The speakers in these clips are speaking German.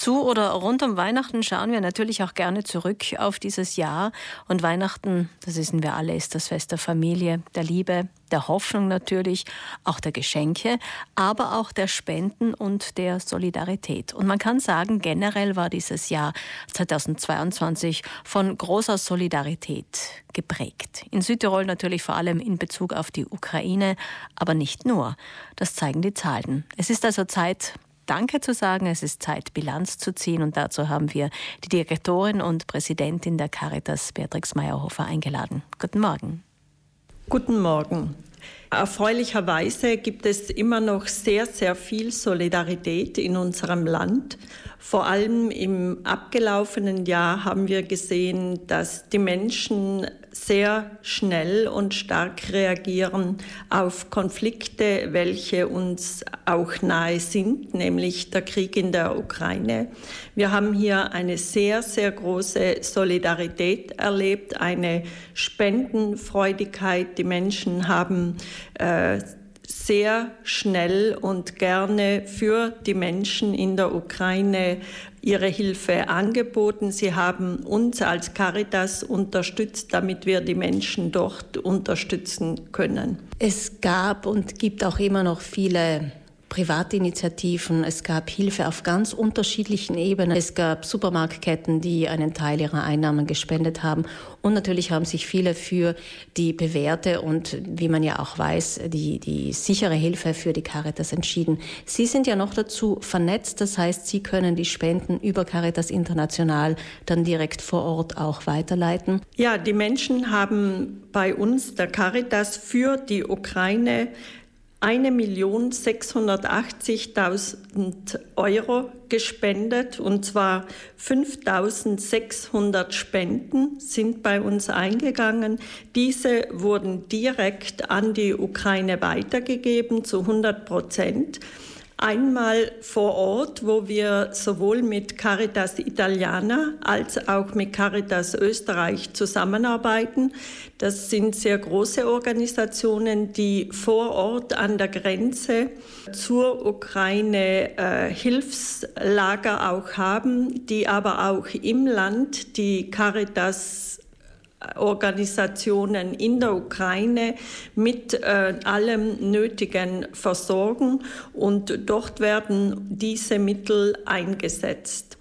Zu oder rund um Weihnachten schauen wir natürlich auch gerne zurück auf dieses Jahr. Und Weihnachten, das wissen wir alle, ist das Fest der Familie, der Liebe, der Hoffnung natürlich, auch der Geschenke, aber auch der Spenden und der Solidarität. Und man kann sagen, generell war dieses Jahr 2022 von großer Solidarität geprägt. In Südtirol natürlich vor allem in Bezug auf die Ukraine, aber nicht nur. Das zeigen die Zahlen. Es ist also Zeit, Danke zu sagen. Es ist Zeit, Bilanz zu ziehen. Und dazu haben wir die Direktorin und Präsidentin der Caritas, Beatrix Meyerhofer, eingeladen. Guten Morgen. Guten Morgen. Erfreulicherweise gibt es immer noch sehr, sehr viel Solidarität in unserem Land. Vor allem im abgelaufenen Jahr haben wir gesehen, dass die Menschen sehr schnell und stark reagieren auf Konflikte, welche uns auch nahe sind, nämlich der Krieg in der Ukraine. Wir haben hier eine sehr, sehr große Solidarität erlebt, eine Spendenfreudigkeit. Die Menschen haben äh, sehr schnell und gerne für die Menschen in der Ukraine ihre Hilfe angeboten. Sie haben uns als Caritas unterstützt, damit wir die Menschen dort unterstützen können. Es gab und gibt auch immer noch viele Privatinitiativen, es gab Hilfe auf ganz unterschiedlichen Ebenen. Es gab Supermarktketten, die einen Teil ihrer Einnahmen gespendet haben. Und natürlich haben sich viele für die bewährte und, wie man ja auch weiß, die, die sichere Hilfe für die Caritas entschieden. Sie sind ja noch dazu vernetzt, das heißt, Sie können die Spenden über Caritas International dann direkt vor Ort auch weiterleiten. Ja, die Menschen haben bei uns, der Caritas, für die Ukraine 1.680.000 Euro gespendet und zwar 5.600 Spenden sind bei uns eingegangen. Diese wurden direkt an die Ukraine weitergegeben zu 100 Prozent. Einmal vor Ort, wo wir sowohl mit Caritas Italiana als auch mit Caritas Österreich zusammenarbeiten. Das sind sehr große Organisationen, die vor Ort an der Grenze zur Ukraine äh, Hilfslager auch haben, die aber auch im Land die Caritas Organisationen in der Ukraine mit äh, allem Nötigen versorgen und dort werden diese Mittel eingesetzt.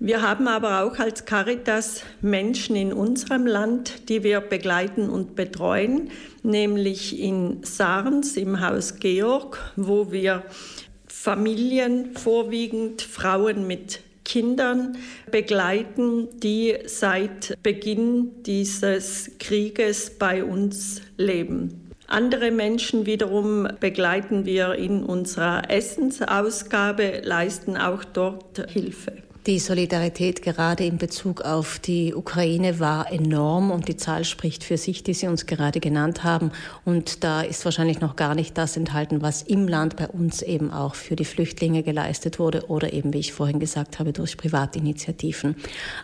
Wir haben aber auch als Caritas Menschen in unserem Land, die wir begleiten und betreuen, nämlich in Sarns im Haus Georg, wo wir Familien, vorwiegend Frauen mit Kindern begleiten, die seit Beginn dieses Krieges bei uns leben. Andere Menschen wiederum begleiten wir in unserer Essensausgabe, leisten auch dort Hilfe. Die Solidarität gerade in Bezug auf die Ukraine war enorm und die Zahl spricht für sich, die Sie uns gerade genannt haben. Und da ist wahrscheinlich noch gar nicht das enthalten, was im Land bei uns eben auch für die Flüchtlinge geleistet wurde oder eben, wie ich vorhin gesagt habe, durch Privatinitiativen.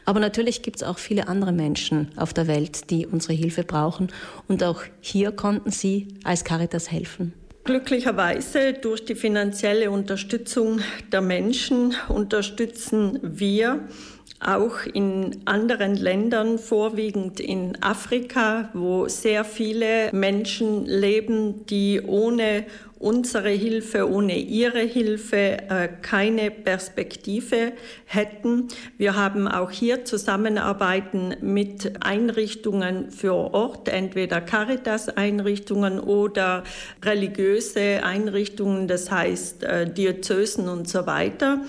Aber natürlich gibt es auch viele andere Menschen auf der Welt, die unsere Hilfe brauchen. Und auch hier konnten Sie als Caritas helfen. Glücklicherweise durch die finanzielle Unterstützung der Menschen unterstützen wir auch in anderen Ländern, vorwiegend in Afrika, wo sehr viele Menschen leben, die ohne unsere Hilfe, ohne ihre Hilfe äh, keine Perspektive hätten. Wir haben auch hier Zusammenarbeiten mit Einrichtungen für Ort, entweder Caritas-Einrichtungen oder religiöse Einrichtungen, das heißt äh, Diözesen und so weiter.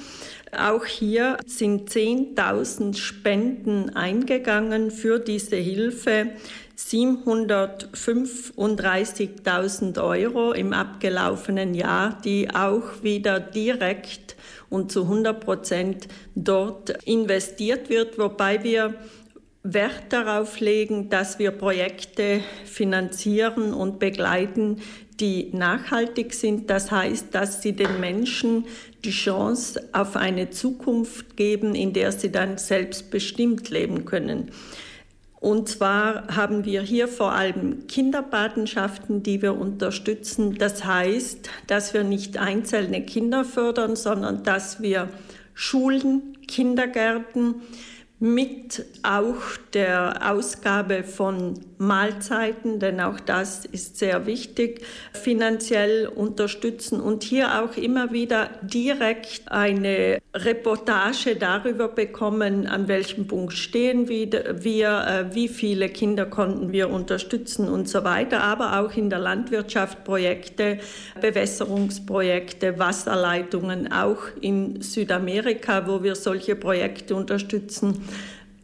Auch hier sind 10.000 Spenden eingegangen für diese Hilfe. 735.000 Euro im abgelaufenen Jahr, die auch wieder direkt und zu 100 Prozent dort investiert wird, wobei wir Wert darauf legen, dass wir Projekte finanzieren und begleiten, die nachhaltig sind. Das heißt, dass sie den Menschen die Chance auf eine Zukunft geben, in der sie dann selbstbestimmt leben können. Und zwar haben wir hier vor allem Kinderpatenschaften, die wir unterstützen. Das heißt, dass wir nicht einzelne Kinder fördern, sondern dass wir Schulen, Kindergärten, mit auch der Ausgabe von Mahlzeiten, denn auch das ist sehr wichtig, finanziell unterstützen und hier auch immer wieder direkt eine Reportage darüber bekommen, an welchem Punkt stehen wir, äh, wie viele Kinder konnten wir unterstützen und so weiter, aber auch in der Landwirtschaft Projekte, Bewässerungsprojekte, Wasserleitungen, auch in Südamerika, wo wir solche Projekte unterstützen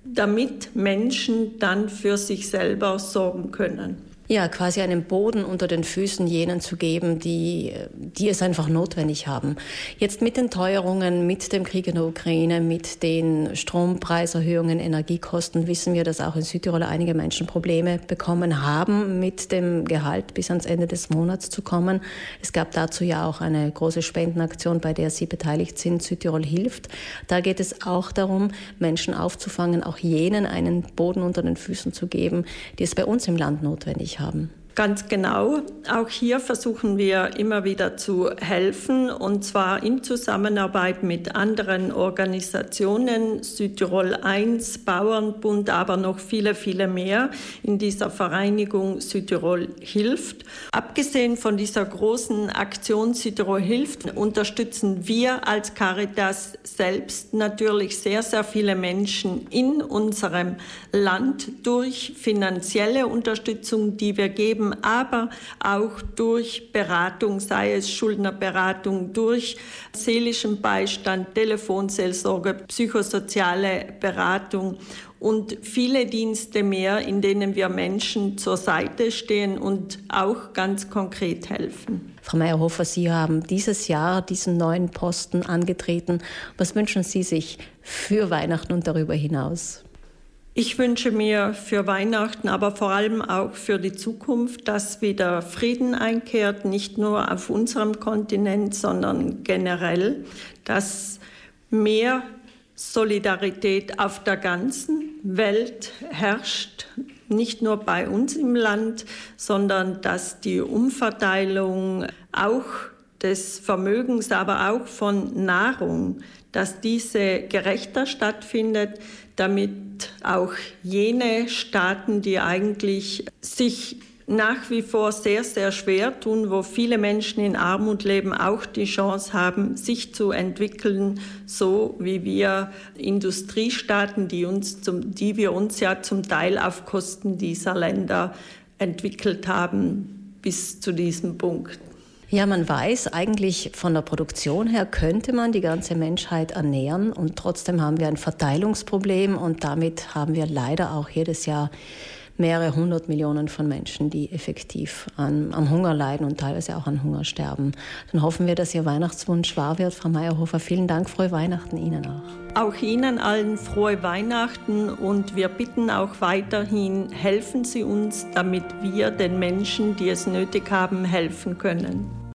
damit Menschen dann für sich selber sorgen können ja, quasi einen Boden unter den Füßen jenen zu geben, die, die es einfach notwendig haben. Jetzt mit den Teuerungen, mit dem Krieg in der Ukraine, mit den Strompreiserhöhungen, Energiekosten wissen wir, dass auch in Südtirol einige Menschen Probleme bekommen haben, mit dem Gehalt bis ans Ende des Monats zu kommen. Es gab dazu ja auch eine große Spendenaktion, bei der Sie beteiligt sind. Südtirol hilft. Da geht es auch darum, Menschen aufzufangen, auch jenen einen Boden unter den Füßen zu geben, die es bei uns im Land notwendig haben haben. Ganz genau. Auch hier versuchen wir immer wieder zu helfen und zwar in Zusammenarbeit mit anderen Organisationen, Südtirol 1, Bauernbund, aber noch viele, viele mehr in dieser Vereinigung Südtirol hilft. Abgesehen von dieser großen Aktion Südtirol hilft, unterstützen wir als Caritas selbst natürlich sehr, sehr viele Menschen in unserem Land durch finanzielle Unterstützung, die wir geben aber auch durch Beratung, sei es Schuldnerberatung, durch seelischen Beistand, Telefonseelsorge, psychosoziale Beratung und viele Dienste mehr, in denen wir Menschen zur Seite stehen und auch ganz konkret helfen. Frau Meyerhofer, Sie haben dieses Jahr diesen neuen Posten angetreten. Was wünschen Sie sich für Weihnachten und darüber hinaus? Ich wünsche mir für Weihnachten, aber vor allem auch für die Zukunft, dass wieder Frieden einkehrt, nicht nur auf unserem Kontinent, sondern generell, dass mehr Solidarität auf der ganzen Welt herrscht, nicht nur bei uns im Land, sondern dass die Umverteilung auch des Vermögens, aber auch von Nahrung, dass diese gerechter stattfindet, damit auch jene Staaten, die eigentlich sich nach wie vor sehr, sehr schwer tun, wo viele Menschen in Armut leben, auch die Chance haben, sich zu entwickeln, so wie wir Industriestaaten, die, uns zum, die wir uns ja zum Teil auf Kosten dieser Länder entwickelt haben, bis zu diesem Punkt. Ja, man weiß eigentlich von der Produktion her könnte man die ganze Menschheit ernähren und trotzdem haben wir ein Verteilungsproblem und damit haben wir leider auch jedes Jahr mehrere hundert Millionen von Menschen, die effektiv an, am Hunger leiden und teilweise auch an Hunger sterben. Dann hoffen wir, dass Ihr Weihnachtswunsch wahr wird, Frau Meyerhofer. Vielen Dank, frohe Weihnachten Ihnen auch. Auch Ihnen allen frohe Weihnachten und wir bitten auch weiterhin, helfen Sie uns, damit wir den Menschen, die es nötig haben, helfen können.